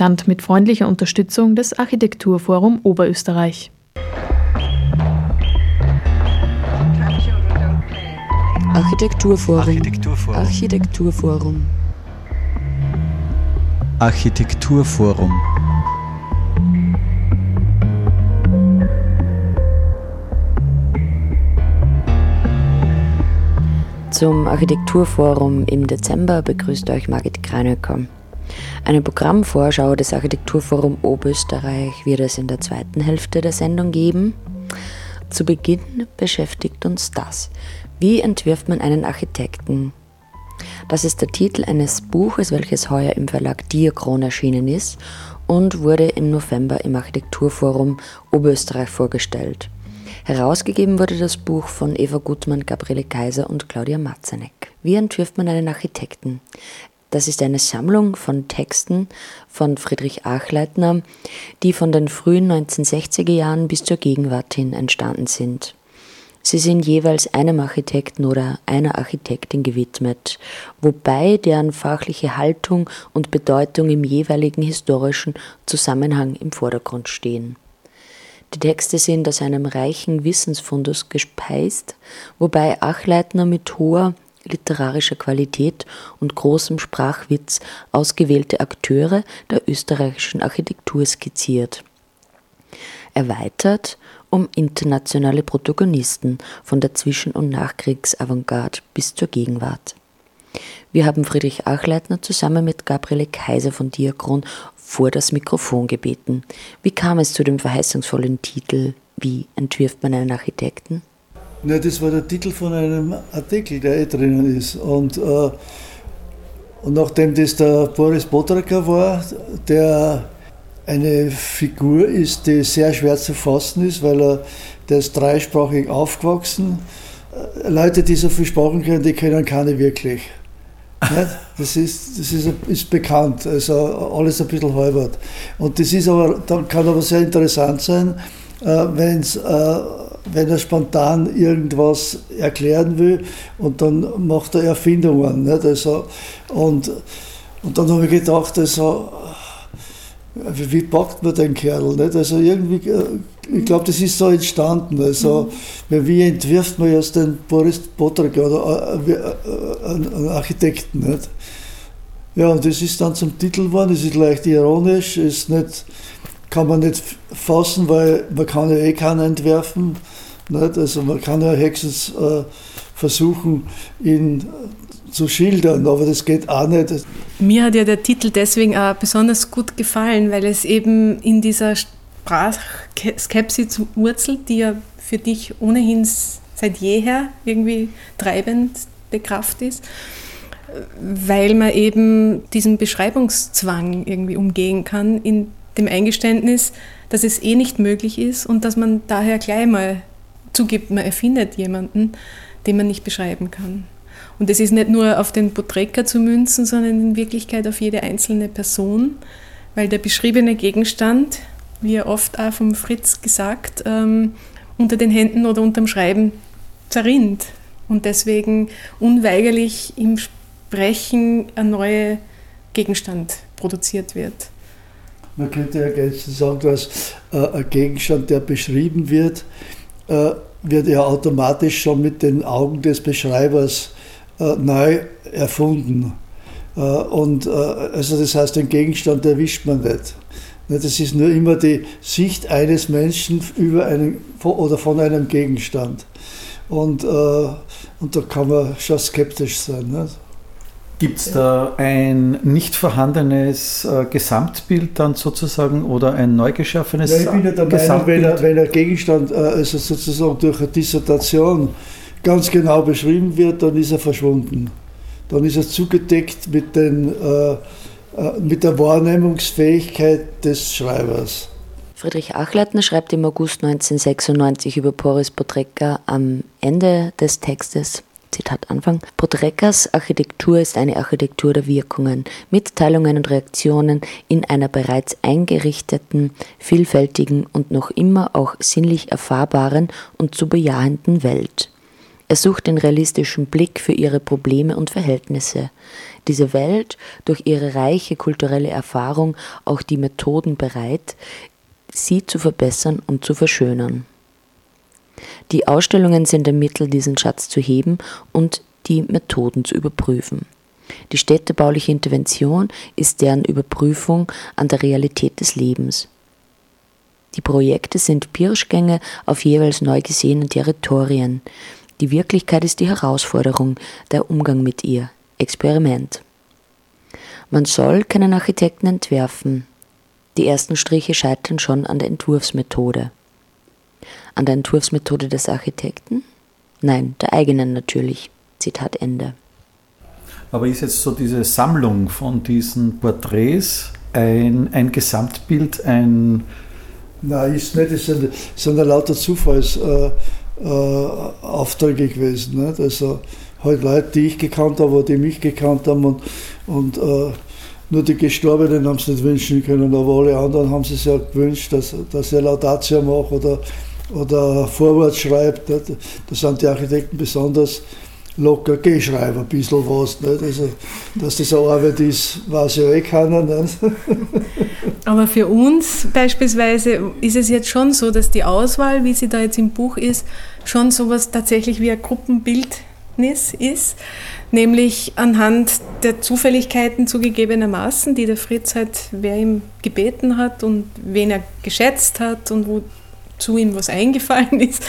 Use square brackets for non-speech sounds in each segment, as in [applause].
entstand mit freundlicher Unterstützung des Architekturforum Oberösterreich. Architekturforum. Architekturforum. Architekturforum. Architekturforum. Zum Architekturforum im Dezember begrüßt euch Margit Kranöcker. Eine Programmvorschau des Architekturforum Oberösterreich wird es in der zweiten Hälfte der Sendung geben. Zu Beginn beschäftigt uns das. Wie entwirft man einen Architekten? Das ist der Titel eines Buches, welches heuer im Verlag Diakron erschienen ist und wurde im November im Architekturforum Oberösterreich vorgestellt. Herausgegeben wurde das Buch von Eva Gutmann, Gabriele Kaiser und Claudia Matzanek. Wie entwirft man einen Architekten? Das ist eine Sammlung von Texten von Friedrich Achleitner, die von den frühen 1960er Jahren bis zur Gegenwart hin entstanden sind. Sie sind jeweils einem Architekten oder einer Architektin gewidmet, wobei deren fachliche Haltung und Bedeutung im jeweiligen historischen Zusammenhang im Vordergrund stehen. Die Texte sind aus einem reichen Wissensfundus gespeist, wobei Achleitner mit hoher literarischer Qualität und großem Sprachwitz ausgewählte Akteure der österreichischen Architektur skizziert. Erweitert um internationale Protagonisten von der Zwischen- und Nachkriegsavantgarde bis zur Gegenwart. Wir haben Friedrich Achleitner zusammen mit Gabriele Kaiser von Diakron vor das Mikrofon gebeten. Wie kam es zu dem verheißungsvollen Titel Wie entwirft man einen Architekten? Ja, das war der Titel von einem Artikel, der eh drinnen ist. Und, äh, und nachdem das der Boris Bodrecker war, der eine Figur ist, die sehr schwer zu fassen ist, weil er der ist dreisprachig aufgewachsen. Äh, Leute, die so viel Sprachen können, die können keine wirklich. Das, ist, das ist, ist bekannt, also alles ein bisschen halbert. Und das ist aber, kann aber sehr interessant sein, äh, wenn's, äh, wenn er spontan irgendwas erklären will und dann macht er Erfindungen. Nicht? Also, und, und dann habe ich gedacht, also, wie, wie packt man den Kerl? Nicht? Also irgendwie, äh, ich glaube, das ist so entstanden. Also, mhm. wie entwirft man jetzt den Boris Botrek oder äh, äh, einen Architekten? Nicht? Ja, und das ist dann zum Titel geworden, es ist leicht ironisch, ist nicht, kann man nicht fassen, weil man kann ja eh keinen entwerfen. Nicht? Also man kann ja höchstens äh, versuchen, ihn zu schildern, aber das geht auch nicht. Mir hat ja der Titel deswegen auch besonders gut gefallen, weil es eben in dieser Sprachskepsis wurzelt, die ja für dich ohnehin seit jeher irgendwie treibend Kraft ist, weil man eben diesen Beschreibungszwang irgendwie umgehen kann in dem Eingeständnis, dass es eh nicht möglich ist und dass man daher gleich mal zugibt, man erfindet jemanden, den man nicht beschreiben kann. Und das ist nicht nur auf den Porträtker zu münzen, sondern in Wirklichkeit auf jede einzelne Person, weil der beschriebene Gegenstand, wie ja oft auch vom Fritz gesagt, ähm, unter den Händen oder unterm Schreiben zerrinnt und deswegen unweigerlich im Sprechen ein neuer Gegenstand produziert wird. Man könnte ergänzend sagen, dass äh, ein Gegenstand, der beschrieben wird, äh, wird ja automatisch schon mit den Augen des Beschreibers äh, neu erfunden. Äh, und äh, also das heißt, den Gegenstand erwischt man nicht. Das ist nur immer die Sicht eines Menschen über einen oder von einem Gegenstand. Und, und da kann man schon skeptisch sein. Gibt es da ein nicht vorhandenes Gesamtbild dann sozusagen oder ein neu geschaffenes ja, ich bin ja der Meinung, wenn ein, wenn ein Gegenstand also sozusagen durch eine Dissertation ganz genau beschrieben wird, dann ist er verschwunden. Dann ist er zugedeckt mit, den, äh, äh, mit der Wahrnehmungsfähigkeit des Schreibers. Friedrich Achleitner schreibt im August 1996 über Boris Podrekka am Ende des Textes, Zitat Anfang, Podrekkas Architektur ist eine Architektur der Wirkungen, Mitteilungen und Reaktionen in einer bereits eingerichteten, vielfältigen und noch immer auch sinnlich erfahrbaren und zu bejahenden Welt. Er sucht den realistischen Blick für ihre Probleme und Verhältnisse. Diese Welt, durch ihre reiche kulturelle Erfahrung auch die Methoden bereit, sie zu verbessern und zu verschönern. Die Ausstellungen sind ein Mittel, diesen Schatz zu heben und die Methoden zu überprüfen. Die städtebauliche Intervention ist deren Überprüfung an der Realität des Lebens. Die Projekte sind Pirschgänge auf jeweils neu gesehenen Territorien. Die Wirklichkeit ist die Herausforderung, der Umgang mit ihr, Experiment. Man soll keinen Architekten entwerfen. Die ersten Striche scheitern schon an der Entwurfsmethode. An der Entwurfsmethode des Architekten? Nein, der eigenen natürlich. Zitat Ende. Aber ist jetzt so diese Sammlung von diesen Porträts ein, ein Gesamtbild, ein. Nein, ist nicht, es sind, sind ja lauter Zufallsaufträge äh, äh, gewesen. Nicht? Also halt Leute, die ich gekannt habe, die mich gekannt haben und, und äh, nur die Gestorbenen haben es nicht wünschen können, aber alle anderen haben es ja gewünscht, dass, dass er Laudatio macht oder, oder Vorwort schreibt. Nicht? Da sind die Architekten besonders locker geschreiben, ein bisschen was. Nicht? Also, dass das eine Arbeit ist, weiß ich eh keiner. Nicht? [laughs] Aber für uns beispielsweise ist es jetzt schon so, dass die Auswahl, wie sie da jetzt im Buch ist, schon sowas tatsächlich wie ein Gruppenbildnis ist, nämlich anhand der Zufälligkeiten zugegebenermaßen, die der Fritz halt, wer ihm gebeten hat und wen er geschätzt hat und wo zu ihm was eingefallen [laughs] ist,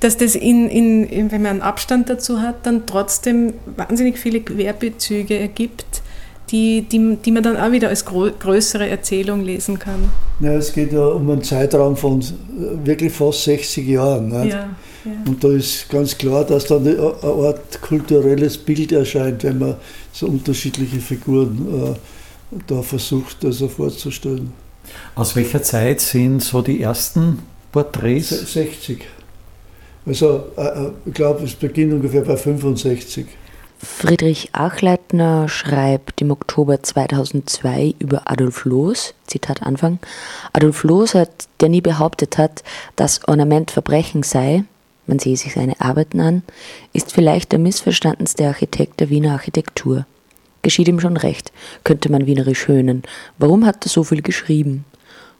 dass das, in, in, wenn man einen Abstand dazu hat, dann trotzdem wahnsinnig viele Querbezüge ergibt, die, die, die man dann auch wieder als größere Erzählung lesen kann. Ja, es geht ja um einen Zeitraum von wirklich fast 60 Jahren. Ja, ja. Und da ist ganz klar, dass dann eine Art kulturelles Bild erscheint, wenn man so unterschiedliche Figuren äh, da versucht, also vorzustellen. Aus welcher Zeit sind so die ersten Porträts? 60. Also äh, äh, ich glaube, es beginnt ungefähr bei 65. Friedrich Achleitner schreibt im Oktober 2002 über Adolf Loos, Zitat Anfang, Adolf Loos, hat, der nie behauptet hat, dass Ornament Verbrechen sei, man sehe sich seine Arbeiten an, ist vielleicht der missverstandenste Architekt der Wiener Architektur. Geschieht ihm schon recht, könnte man wienerisch höhnen. Warum hat er so viel geschrieben?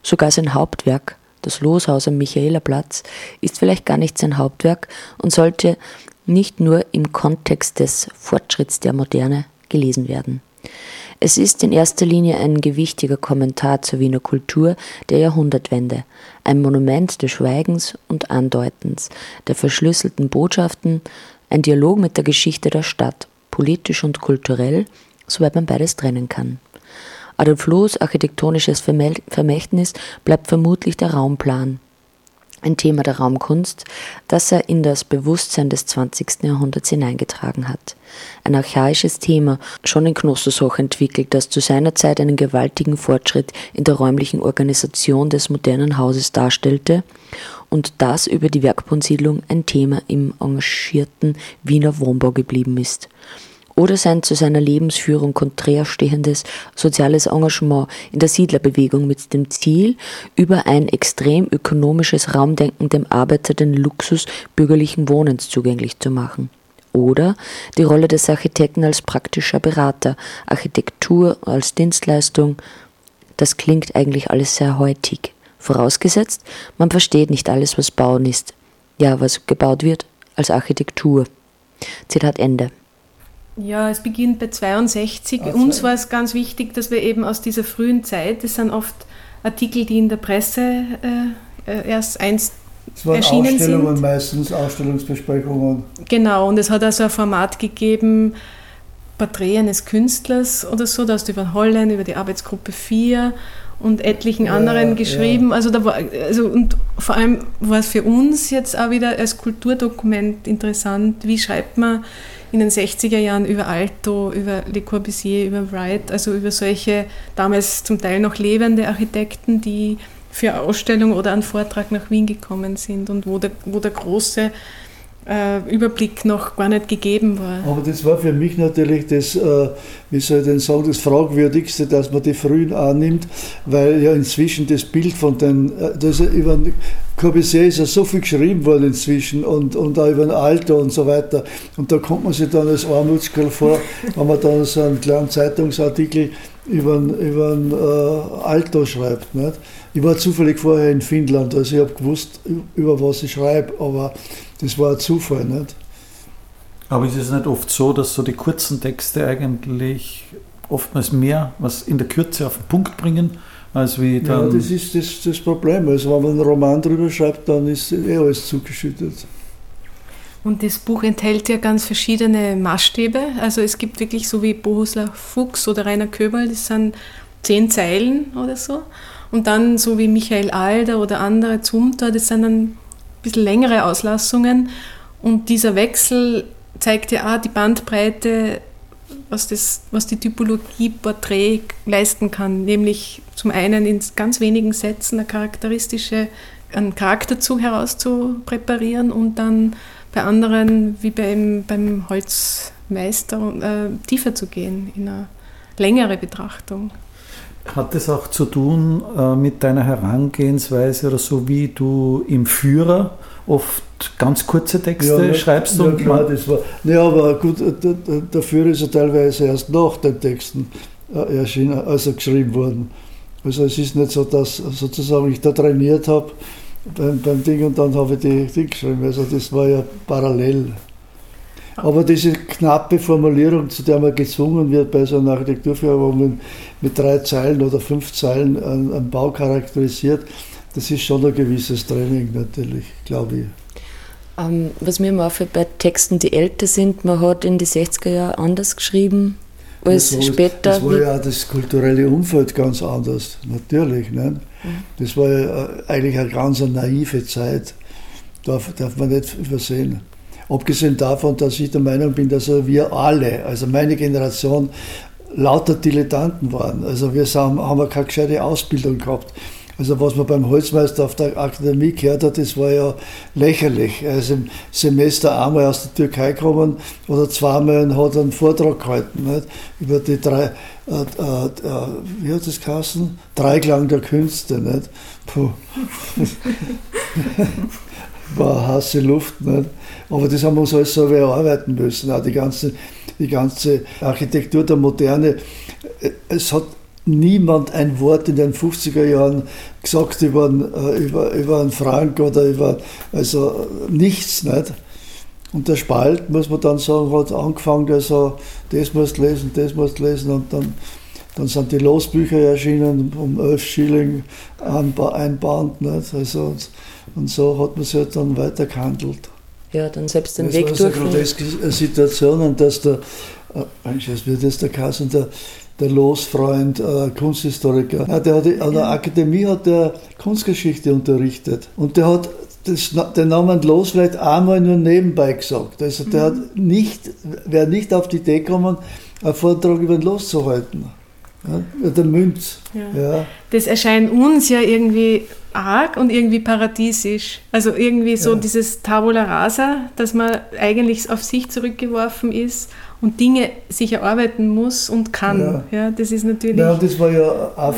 Sogar sein Hauptwerk, das Loshaus am Michaelerplatz, ist vielleicht gar nicht sein Hauptwerk und sollte nicht nur im Kontext des Fortschritts der Moderne gelesen werden. Es ist in erster Linie ein gewichtiger Kommentar zur Wiener Kultur der Jahrhundertwende, ein Monument des Schweigens und Andeutens, der verschlüsselten Botschaften, ein Dialog mit der Geschichte der Stadt, politisch und kulturell, soweit man beides trennen kann. Adolf Loos architektonisches Vermächtnis bleibt vermutlich der Raumplan, ein Thema der Raumkunst, das er in das Bewusstsein des 20. Jahrhunderts hineingetragen hat. Ein archaisches Thema, schon in Knossos hoch entwickelt, das zu seiner Zeit einen gewaltigen Fortschritt in der räumlichen Organisation des modernen Hauses darstellte und das über die Werkbundsiedlung ein Thema im engagierten Wiener Wohnbau geblieben ist oder sein zu seiner Lebensführung konträr stehendes soziales Engagement in der Siedlerbewegung mit dem Ziel, über ein extrem ökonomisches Raumdenken dem Arbeiter den Luxus bürgerlichen Wohnens zugänglich zu machen. Oder die Rolle des Architekten als praktischer Berater, Architektur als Dienstleistung. Das klingt eigentlich alles sehr heutig. Vorausgesetzt, man versteht nicht alles, was Bauen ist. Ja, was gebaut wird, als Architektur. Zitat Ende. Ja, es beginnt bei 62. Also. Uns war es ganz wichtig, dass wir eben aus dieser frühen Zeit, das sind oft Artikel, die in der Presse äh, äh erst einst es waren erschienen Ausstellungen sind. meistens, Ausstellungsbesprechungen. Genau, und es hat also ein Format gegeben, Porträt eines Künstlers oder so, da hast du über Holland, über die Arbeitsgruppe 4 und etlichen anderen ja, geschrieben. Ja. Also, da war, also und vor allem war es für uns jetzt auch wieder als Kulturdokument interessant, wie schreibt man in den 60er Jahren über Alto, über Le Corbusier, über Wright, also über solche damals zum Teil noch lebende Architekten, die für Ausstellung oder einen Vortrag nach Wien gekommen sind und wo der, wo der große äh, Überblick noch gar nicht gegeben war. Aber das war für mich natürlich das, äh, wie soll ich denn sagen, das Fragwürdigste, dass man die Frühen annimmt, weil ja inzwischen das Bild von den, äh, das über Corbusier ist ja so viel geschrieben worden inzwischen und, und auch über den Alter und so weiter. Und da kommt man sich dann als Armutskerl vor, [laughs] wenn man dann so einen kleinen Zeitungsartikel über den, über den äh, Alter schreibt. Nicht? Ich war zufällig vorher in Finnland, also ich habe gewusst, über was ich schreibe, aber das war ein Zufall. Nicht? Aber ist es nicht oft so, dass so die kurzen Texte eigentlich oftmals mehr was in der Kürze auf den Punkt bringen, als wie dann. Ja, das ist das, das Problem. Also, wenn man einen Roman drüber schreibt, dann ist eh alles zugeschüttet. Und das Buch enthält ja ganz verschiedene Maßstäbe. Also es gibt wirklich so wie Bohuslav Fuchs oder Rainer Köberl, das sind zehn Zeilen oder so. Und dann so wie Michael Alder oder andere Zumter, das sind dann ein bisschen längere Auslassungen. Und dieser Wechsel zeigt ja auch die Bandbreite, was, das, was die Typologie Porträt leisten kann. Nämlich zum einen in ganz wenigen Sätzen eine charakteristische, einen Charakterzug herauszupräparieren und dann bei anderen, wie beim, beim Holzmeister, äh, tiefer zu gehen, in eine längere Betrachtung. Hat das auch zu tun äh, mit deiner Herangehensweise oder so, wie du im Führer oft ganz kurze Texte ja, schreibst? Ja, klar, das war. Ja, aber gut, der, der Führer ist ja teilweise erst nach den Texten äh, erschienen, also geschrieben worden. Also es ist nicht so, dass sozusagen ich da trainiert habe beim, beim Ding und dann habe ich die Ding geschrieben. Also das war ja parallel. Aber diese knappe Formulierung, zu der man gezwungen wird bei so einer Architekturführung, mit, mit drei Zeilen oder fünf Zeilen einen, einen Bau charakterisiert, das ist schon ein gewisses Training natürlich, glaube ich. Ähm, was mir immer auffällt bei Texten, die älter sind, man hat in die 60er Jahre anders geschrieben als das war, später. Das war ja auch das kulturelle Umfeld ganz anders, natürlich. Ne? Das war ja äh, eigentlich eine ganz naive Zeit, darf, darf man nicht übersehen. Abgesehen davon, dass ich der Meinung bin, dass wir alle, also meine Generation, lauter Dilettanten waren. Also wir haben, haben keine gescheite Ausbildung gehabt. Also was man beim Holzmeister auf der Akademie gehört hat, das war ja lächerlich. Er ist im Semester einmal aus der Türkei gekommen oder zweimal und hat einen Vortrag gehalten nicht? über die drei, äh, äh, äh, wie hat das geheißen? Dreiklang der Künste. Nicht? Puh. [laughs] war heiße Luft. Nicht? Aber das haben wir uns alles so erarbeiten müssen. Auch die ganze, die ganze Architektur der Moderne. Es hat niemand ein Wort in den 50er Jahren gesagt über, äh, über, über einen Frank oder über, also nichts, nicht? Und der Spalt, muss man dann sagen, hat angefangen, also das musst lesen, das musst lesen und dann, dann sind die Losbücher erschienen um 11 Schilling ein, Band? Also, und, so hat man sich dann weiter gehandelt. Ja, dann selbst den das Weg war durch. eine groteske Situation und dass der, äh, wird das der Kassen, der, der Losfreund, äh, Kunsthistoriker. Ja, der hat, an der Akademie hat der Kunstgeschichte unterrichtet und der hat das, den Namen Los vielleicht einmal nur nebenbei gesagt. Also der hat nicht, wäre nicht auf die Idee gekommen, einen Vortrag über den Los zu halten. Ja, der Münz. Ja. Ja. Das erscheint uns ja irgendwie arg und irgendwie paradiesisch. Also irgendwie so dieses Tabula rasa, dass man eigentlich auf sich zurückgeworfen ist und Dinge sich erarbeiten muss und kann. Ja, ja das ist natürlich. Ja, das war ja auch,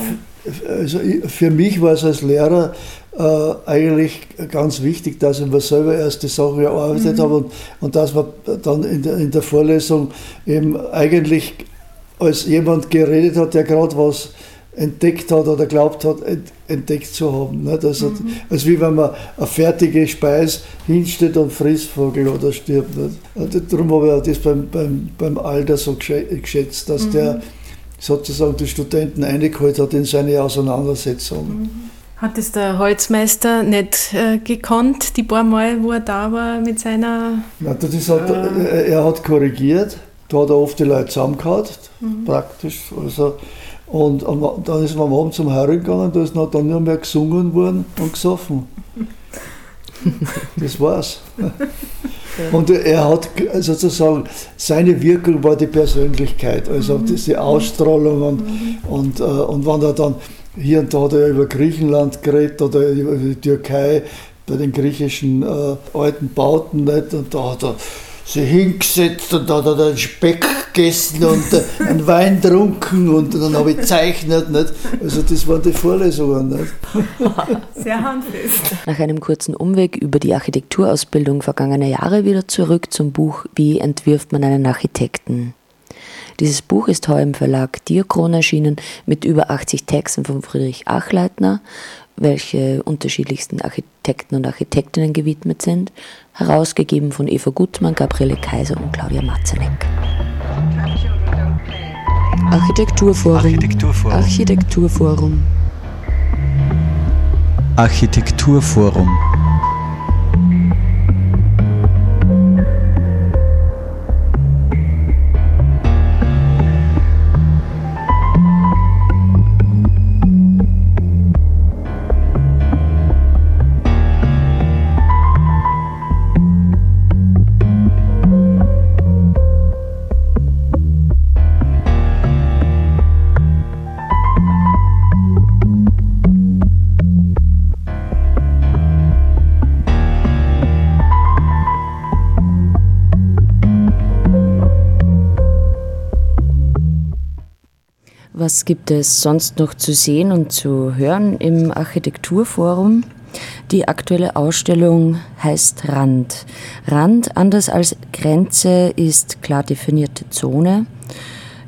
also für mich war es als Lehrer äh, eigentlich ganz wichtig, dass ich mir selber erst die Sache erarbeitet mhm. habe und, und dass man dann in der, in der Vorlesung eben eigentlich als jemand geredet hat, der gerade was entdeckt hat oder glaubt hat, entdeckt zu haben. Nicht? Also, mhm. also wie wenn man eine fertige Speise hinstellt und frisst Vogel oder stirbt. Also darum habe ich das beim, beim, beim Alter so geschätzt, dass mhm. der sozusagen die Studenten eingeholt hat in seine Auseinandersetzung. Mhm. Hat es der Holzmeister nicht äh, gekonnt, die paar Mal, wo er da war mit seiner... Ja, das hat, äh, er hat korrigiert, da hat er oft die Leute zusammengehauen, mhm. praktisch. Also, und dann ist man am Abend zum Herren gegangen, da ist noch dann nur mehr gesungen worden und gesoffen. Das war's. [laughs] Und er hat sozusagen, seine Wirkung war die Persönlichkeit, also mhm. diese Ausstrahlung und, mhm. und, äh, und wenn er dann hier und da hat er über Griechenland geredet oder über die Türkei bei den griechischen äh, alten Bauten nicht, und da hat er sich hingesetzt und da hat den Speck gegessen und äh, einen Wein trunken und dann habe ich gezeichnet. Nicht? Also das waren die Vorlesungen. Nicht? [laughs] Sehr handfest. Nach einem kurzen Umweg über die Architekturausbildung vergangener Jahre wieder zurück zum Buch Wie entwirft man einen Architekten? Dieses Buch ist heuer im Verlag Diakron erschienen mit über 80 Texten von Friedrich Achleitner, welche unterschiedlichsten Architekten und Architektinnen gewidmet sind, herausgegeben von Eva Gutmann, Gabriele Kaiser und Claudia Matzeneck. Architekturforum. Architekturforum. Architekturforum. Architekturforum. Was gibt es sonst noch zu sehen und zu hören im Architekturforum? Die aktuelle Ausstellung heißt Rand. Rand, anders als Grenze, ist klar definierte Zone,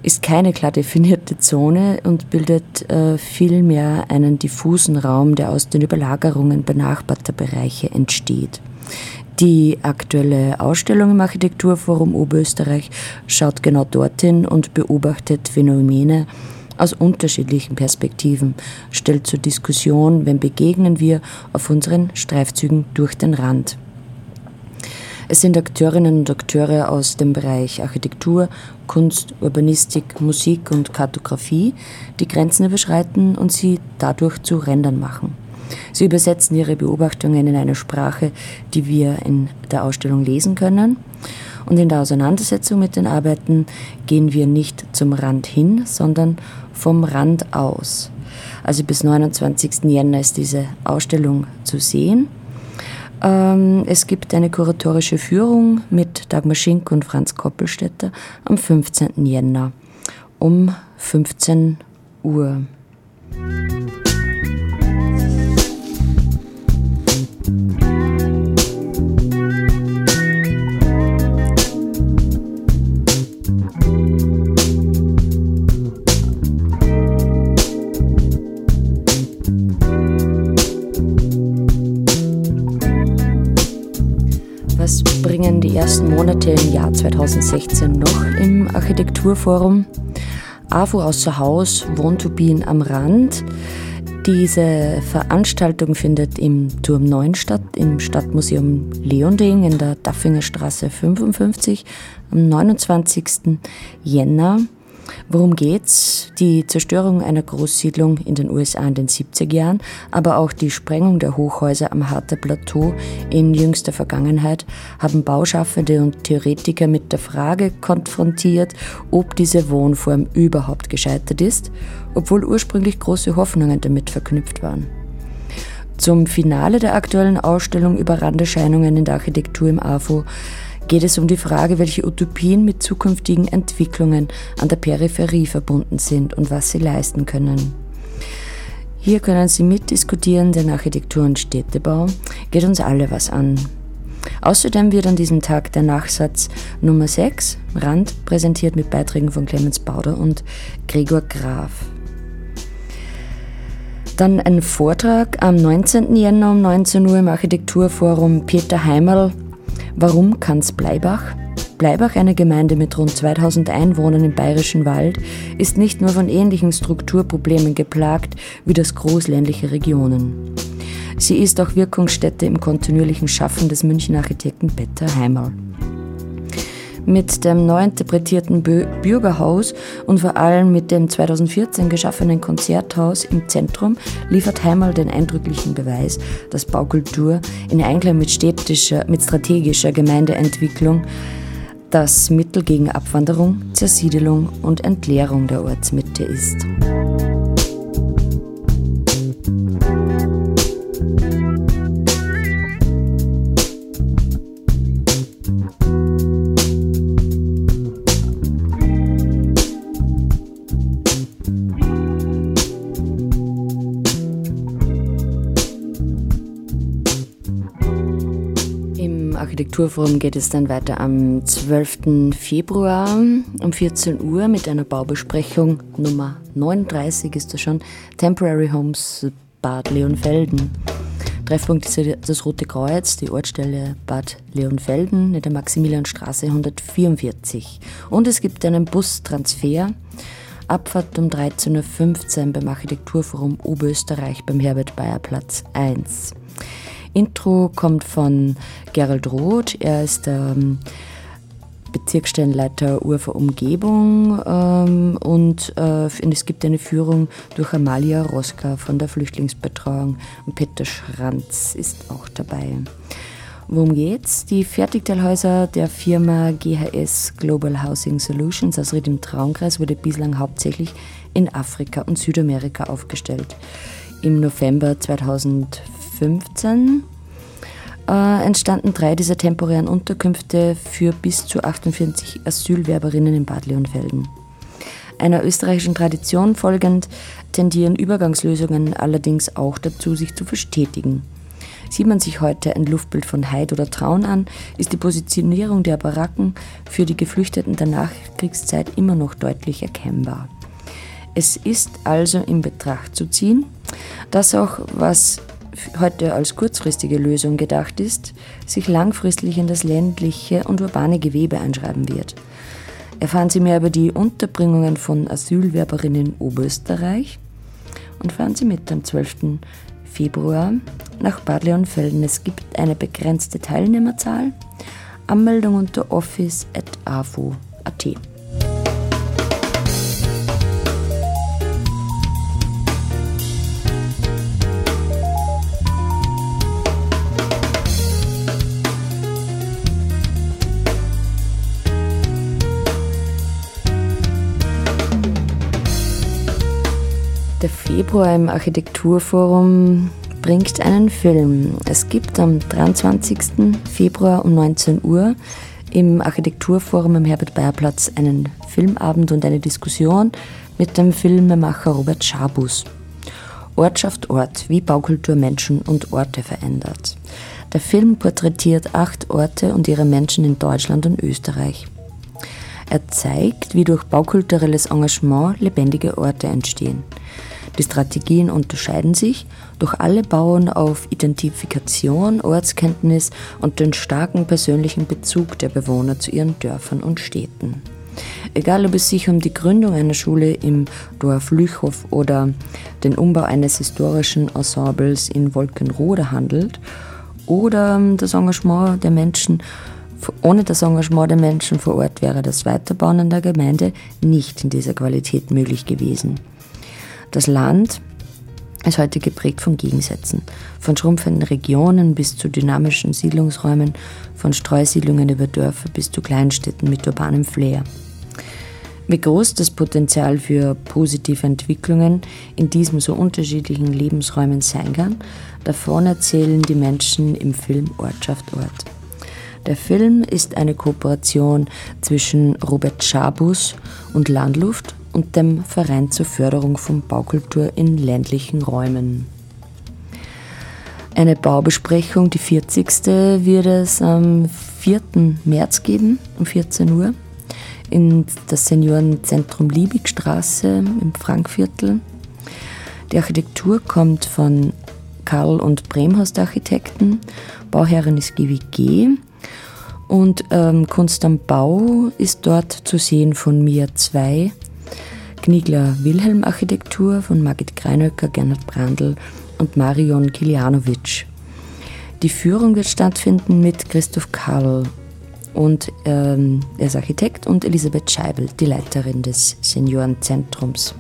ist keine klar definierte Zone und bildet äh, vielmehr einen diffusen Raum, der aus den Überlagerungen benachbarter Bereiche entsteht. Die aktuelle Ausstellung im Architekturforum Oberösterreich schaut genau dorthin und beobachtet Phänomene, aus unterschiedlichen Perspektiven, stellt zur Diskussion, wenn begegnen wir auf unseren Streifzügen durch den Rand. Es sind Akteurinnen und Akteure aus dem Bereich Architektur, Kunst, Urbanistik, Musik und Kartografie, die Grenzen überschreiten und sie dadurch zu Rändern machen. Sie übersetzen ihre Beobachtungen in eine Sprache, die wir in der Ausstellung lesen können. Und in der Auseinandersetzung mit den Arbeiten gehen wir nicht zum Rand hin, sondern vom Rand aus. Also bis 29. Jänner ist diese Ausstellung zu sehen. Ähm, es gibt eine kuratorische Führung mit Dagmar Schink und Franz Koppelstädter am 15. Jänner um 15 Uhr. Ersten Monate im Jahr 2016 noch im Architekturforum. AFO außer Haus, Wohntopien am Rand. Diese Veranstaltung findet im Turm 9 statt, im Stadtmuseum Leonding in der Daffinger Straße 55 am 29. Jänner. Worum geht's? Die Zerstörung einer Großsiedlung in den USA in den 70er Jahren, aber auch die Sprengung der Hochhäuser am Harter Plateau in jüngster Vergangenheit haben Bauschaffende und Theoretiker mit der Frage konfrontiert, ob diese Wohnform überhaupt gescheitert ist, obwohl ursprünglich große Hoffnungen damit verknüpft waren. Zum Finale der aktuellen Ausstellung über Randerscheinungen in der Architektur im AFO geht es um die Frage, welche Utopien mit zukünftigen Entwicklungen an der Peripherie verbunden sind und was sie leisten können. Hier können Sie mitdiskutieren, denn Architektur und Städtebau geht uns alle was an. Außerdem wird an diesem Tag der Nachsatz Nummer 6, Rand, präsentiert mit Beiträgen von Clemens Bauder und Gregor Graf. Dann ein Vortrag am 19. Jänner um 19 Uhr im Architekturforum Peter Heimerl Warum Kanz Bleibach? Bleibach, eine Gemeinde mit rund 2000 Einwohnern im Bayerischen Wald, ist nicht nur von ähnlichen Strukturproblemen geplagt wie das großländliche Regionen. Sie ist auch Wirkungsstätte im kontinuierlichen Schaffen des Münchner Architekten Peter Heimerl. Mit dem neu interpretierten Bürgerhaus und vor allem mit dem 2014 geschaffenen Konzerthaus im Zentrum liefert Heimal den eindrücklichen Beweis, dass Baukultur in Einklang mit, städtischer, mit strategischer Gemeindeentwicklung das Mittel gegen Abwanderung, Zersiedelung und Entleerung der Ortsmitte ist. Architekturforum geht es dann weiter am 12. Februar um 14 Uhr mit einer Baubesprechung Nummer 39 ist das schon, Temporary Homes Bad Leonfelden. Treffpunkt ist das Rote Kreuz, die Ortsstelle Bad Leonfelden in der Maximilianstraße 144. Und es gibt einen Bustransfer. Abfahrt um 13.15 Uhr beim Architekturforum Oberösterreich beim Herbert Bayer Platz 1. Intro kommt von Gerald Roth. Er ist ähm, Bezirksstellenleiter Ufer Umgebung ähm, und äh, es gibt eine Führung durch Amalia Roska von der Flüchtlingsbetreuung und Peter Schranz ist auch dabei. Worum geht's? Die Fertigteilhäuser der Firma GHS Global Housing Solutions aus Ried im Traunkreis wurde bislang hauptsächlich in Afrika und Südamerika aufgestellt. Im November 2015 äh, entstanden drei dieser temporären Unterkünfte für bis zu 48 Asylwerberinnen in Bad Leonfelden. Einer österreichischen Tradition folgend tendieren Übergangslösungen allerdings auch dazu, sich zu verstetigen. Sieht man sich heute ein Luftbild von Heid oder Traun an, ist die Positionierung der Baracken für die Geflüchteten der Nachkriegszeit immer noch deutlich erkennbar. Es ist also in Betracht zu ziehen, dass auch was heute als kurzfristige Lösung gedacht ist, sich langfristig in das ländliche und urbane Gewebe einschreiben wird. Erfahren Sie mehr über die Unterbringungen von Asylwerberinnen in Oberösterreich und fahren Sie mit am 12. Februar nach Bad Leonfelden. Es gibt eine begrenzte Teilnehmerzahl. Anmeldung unter office.avo.at. Februar im Architekturforum bringt einen Film. Es gibt am 23. Februar um 19 Uhr im Architekturforum am Herbert-Bayer-Platz einen Filmabend und eine Diskussion mit dem Filmemacher Robert Schabus. Ortschaft Ort, wie Baukultur Menschen und Orte verändert. Der Film porträtiert acht Orte und ihre Menschen in Deutschland und Österreich. Er zeigt, wie durch baukulturelles Engagement lebendige Orte entstehen. Die Strategien unterscheiden sich, doch alle bauen auf Identifikation, Ortskenntnis und den starken persönlichen Bezug der Bewohner zu ihren Dörfern und Städten. Egal ob es sich um die Gründung einer Schule im Dorf Lüchow oder den Umbau eines historischen Ensembles in Wolkenrode handelt oder das Engagement der Menschen ohne das Engagement der Menschen vor Ort wäre das Weiterbauen in der Gemeinde nicht in dieser Qualität möglich gewesen. Das Land ist heute geprägt von Gegensätzen, von schrumpfenden Regionen bis zu dynamischen Siedlungsräumen, von Streusiedlungen über Dörfer bis zu Kleinstädten mit urbanem Flair. Wie groß das Potenzial für positive Entwicklungen in diesen so unterschiedlichen Lebensräumen sein kann, davon erzählen die Menschen im Film Ortschaft Ort. Der Film ist eine Kooperation zwischen Robert Schabus und Landluft und dem Verein zur Förderung von Baukultur in ländlichen Räumen. Eine Baubesprechung, die 40. wird es am 4. März geben, um 14 Uhr, in das Seniorenzentrum Liebigstraße im Frankviertel. Die Architektur kommt von Karl und Bremhorst Architekten. Bauherrin ist GWG. Und ähm, Kunst am Bau ist dort zu sehen von mir 2 Knigler Wilhelm Architektur von Margit Greinöcker, Gernot Brandl und Marion Kilianovic. Die Führung wird stattfinden mit Christoph Karl und ähm, er ist Architekt und Elisabeth Scheibel, die Leiterin des Seniorenzentrums.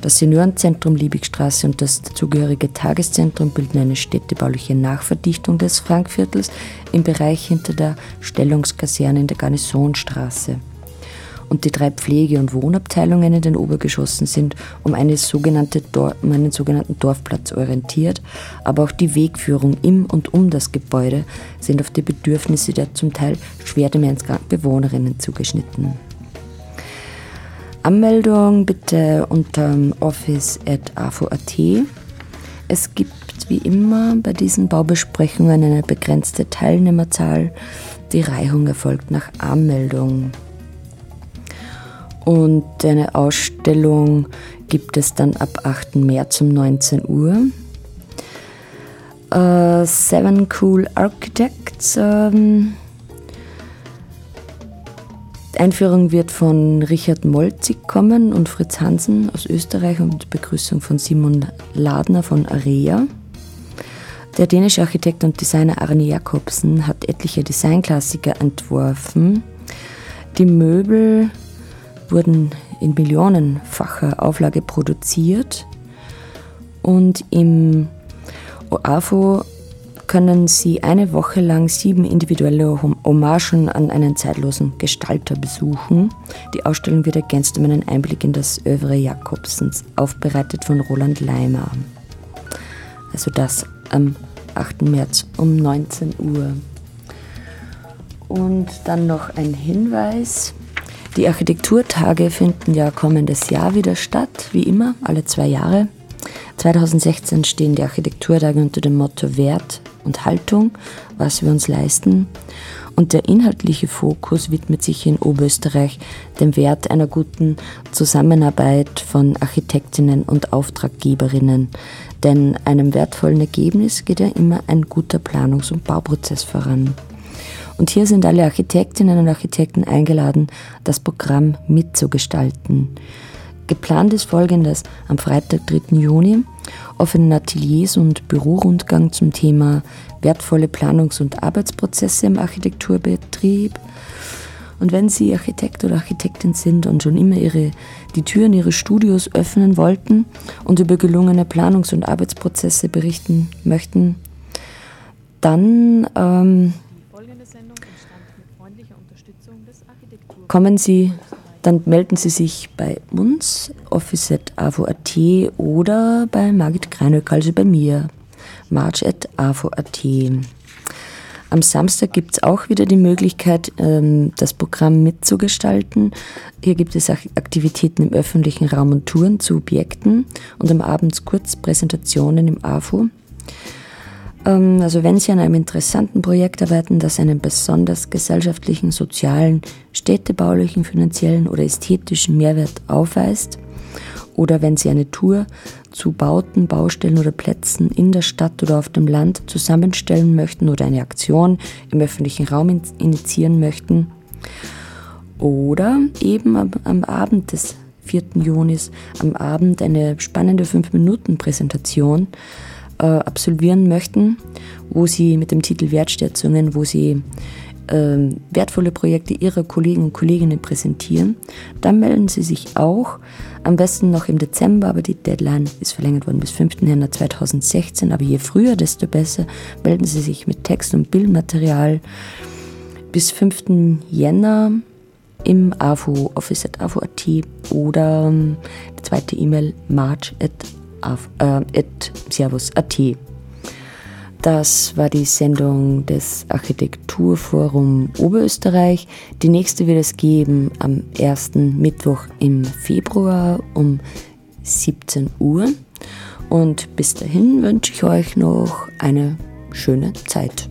Das Seniorenzentrum Liebigstraße und das dazugehörige Tageszentrum bilden eine städtebauliche Nachverdichtung des Frankviertels im Bereich hinter der Stellungskaserne in der Garnisonstraße und die drei Pflege- und Wohnabteilungen in den Obergeschossen sind um, eine sogenannte um einen sogenannten Dorfplatz orientiert, aber auch die Wegführung im und um das Gebäude sind auf die Bedürfnisse der zum Teil schwer demenzkranken Bewohnerinnen zugeschnitten. Anmeldung bitte unter office.avo.at. Es gibt wie immer bei diesen Baubesprechungen eine begrenzte Teilnehmerzahl. Die Reihung erfolgt nach Anmeldung. Und eine Ausstellung gibt es dann ab 8. März um 19 Uhr. Uh, Seven Cool Architects. Ähm, Einführung wird von Richard Molzig kommen und Fritz Hansen aus Österreich und Begrüßung von Simon Ladner von Area. Der dänische Architekt und Designer Arne Jacobsen hat etliche Designklassiker entworfen. Die Möbel wurden in millionenfacher Auflage produziert und im OAFO können Sie eine Woche lang sieben individuelle Hommagen an einen zeitlosen Gestalter besuchen. Die Ausstellung wird ergänzt um einen Einblick in das Övre Jakobsens, aufbereitet von Roland Leimer. Also das am 8. März um 19 Uhr. Und dann noch ein Hinweis. Die Architekturtage finden ja kommendes Jahr wieder statt, wie immer, alle zwei Jahre. 2016 stehen die Architekturtage unter dem Motto Wert und Haltung, was wir uns leisten. Und der inhaltliche Fokus widmet sich in Oberösterreich dem Wert einer guten Zusammenarbeit von Architektinnen und Auftraggeberinnen. Denn einem wertvollen Ergebnis geht ja immer ein guter Planungs- und Bauprozess voran. Und hier sind alle Architektinnen und Architekten eingeladen, das Programm mitzugestalten. Geplant ist folgendes. Am Freitag, 3. Juni, offenen Ateliers und Bürorundgang zum Thema wertvolle Planungs- und Arbeitsprozesse im Architekturbetrieb. Und wenn Sie Architekt oder Architektin sind und schon immer ihre, die Türen Ihres Studios öffnen wollten und über gelungene Planungs- und Arbeitsprozesse berichten möchten, dann ähm, kommen Sie dann melden Sie sich bei uns, office.avo.at oder bei Margit Kreinöck, also bei mir, march.avo.at. Am Samstag gibt es auch wieder die Möglichkeit, ähm, das Programm mitzugestalten. Hier gibt es Aktivitäten im öffentlichen Raum und Touren zu Objekten und am Abend kurz Präsentationen im AFO. Ähm, also wenn Sie an einem interessanten Projekt arbeiten, das einen besonders gesellschaftlichen, sozialen, städtebaulichen, finanziellen oder ästhetischen Mehrwert aufweist, oder wenn Sie eine Tour zu Bauten, Baustellen oder Plätzen in der Stadt oder auf dem Land zusammenstellen möchten oder eine Aktion im öffentlichen Raum initiieren möchten, oder eben am, am Abend des 4. Junis, am Abend eine spannende 5-Minuten-Präsentation äh, absolvieren möchten, wo sie mit dem Titel Wertschätzungen, wo sie äh, wertvolle Projekte ihrer Kollegen und Kolleginnen präsentieren, dann melden sie sich auch, am besten noch im Dezember, aber die Deadline ist verlängert worden bis 5. Januar 2016, aber je früher, desto besser, melden sie sich mit Text und Bildmaterial bis 5. Jänner im AFO, office at AFO.at oder ähm, die zweite E-Mail march at auf äh, servus.at. Das war die Sendung des Architekturforum Oberösterreich. Die nächste wird es geben am ersten Mittwoch im Februar um 17 Uhr. Und bis dahin wünsche ich euch noch eine schöne Zeit.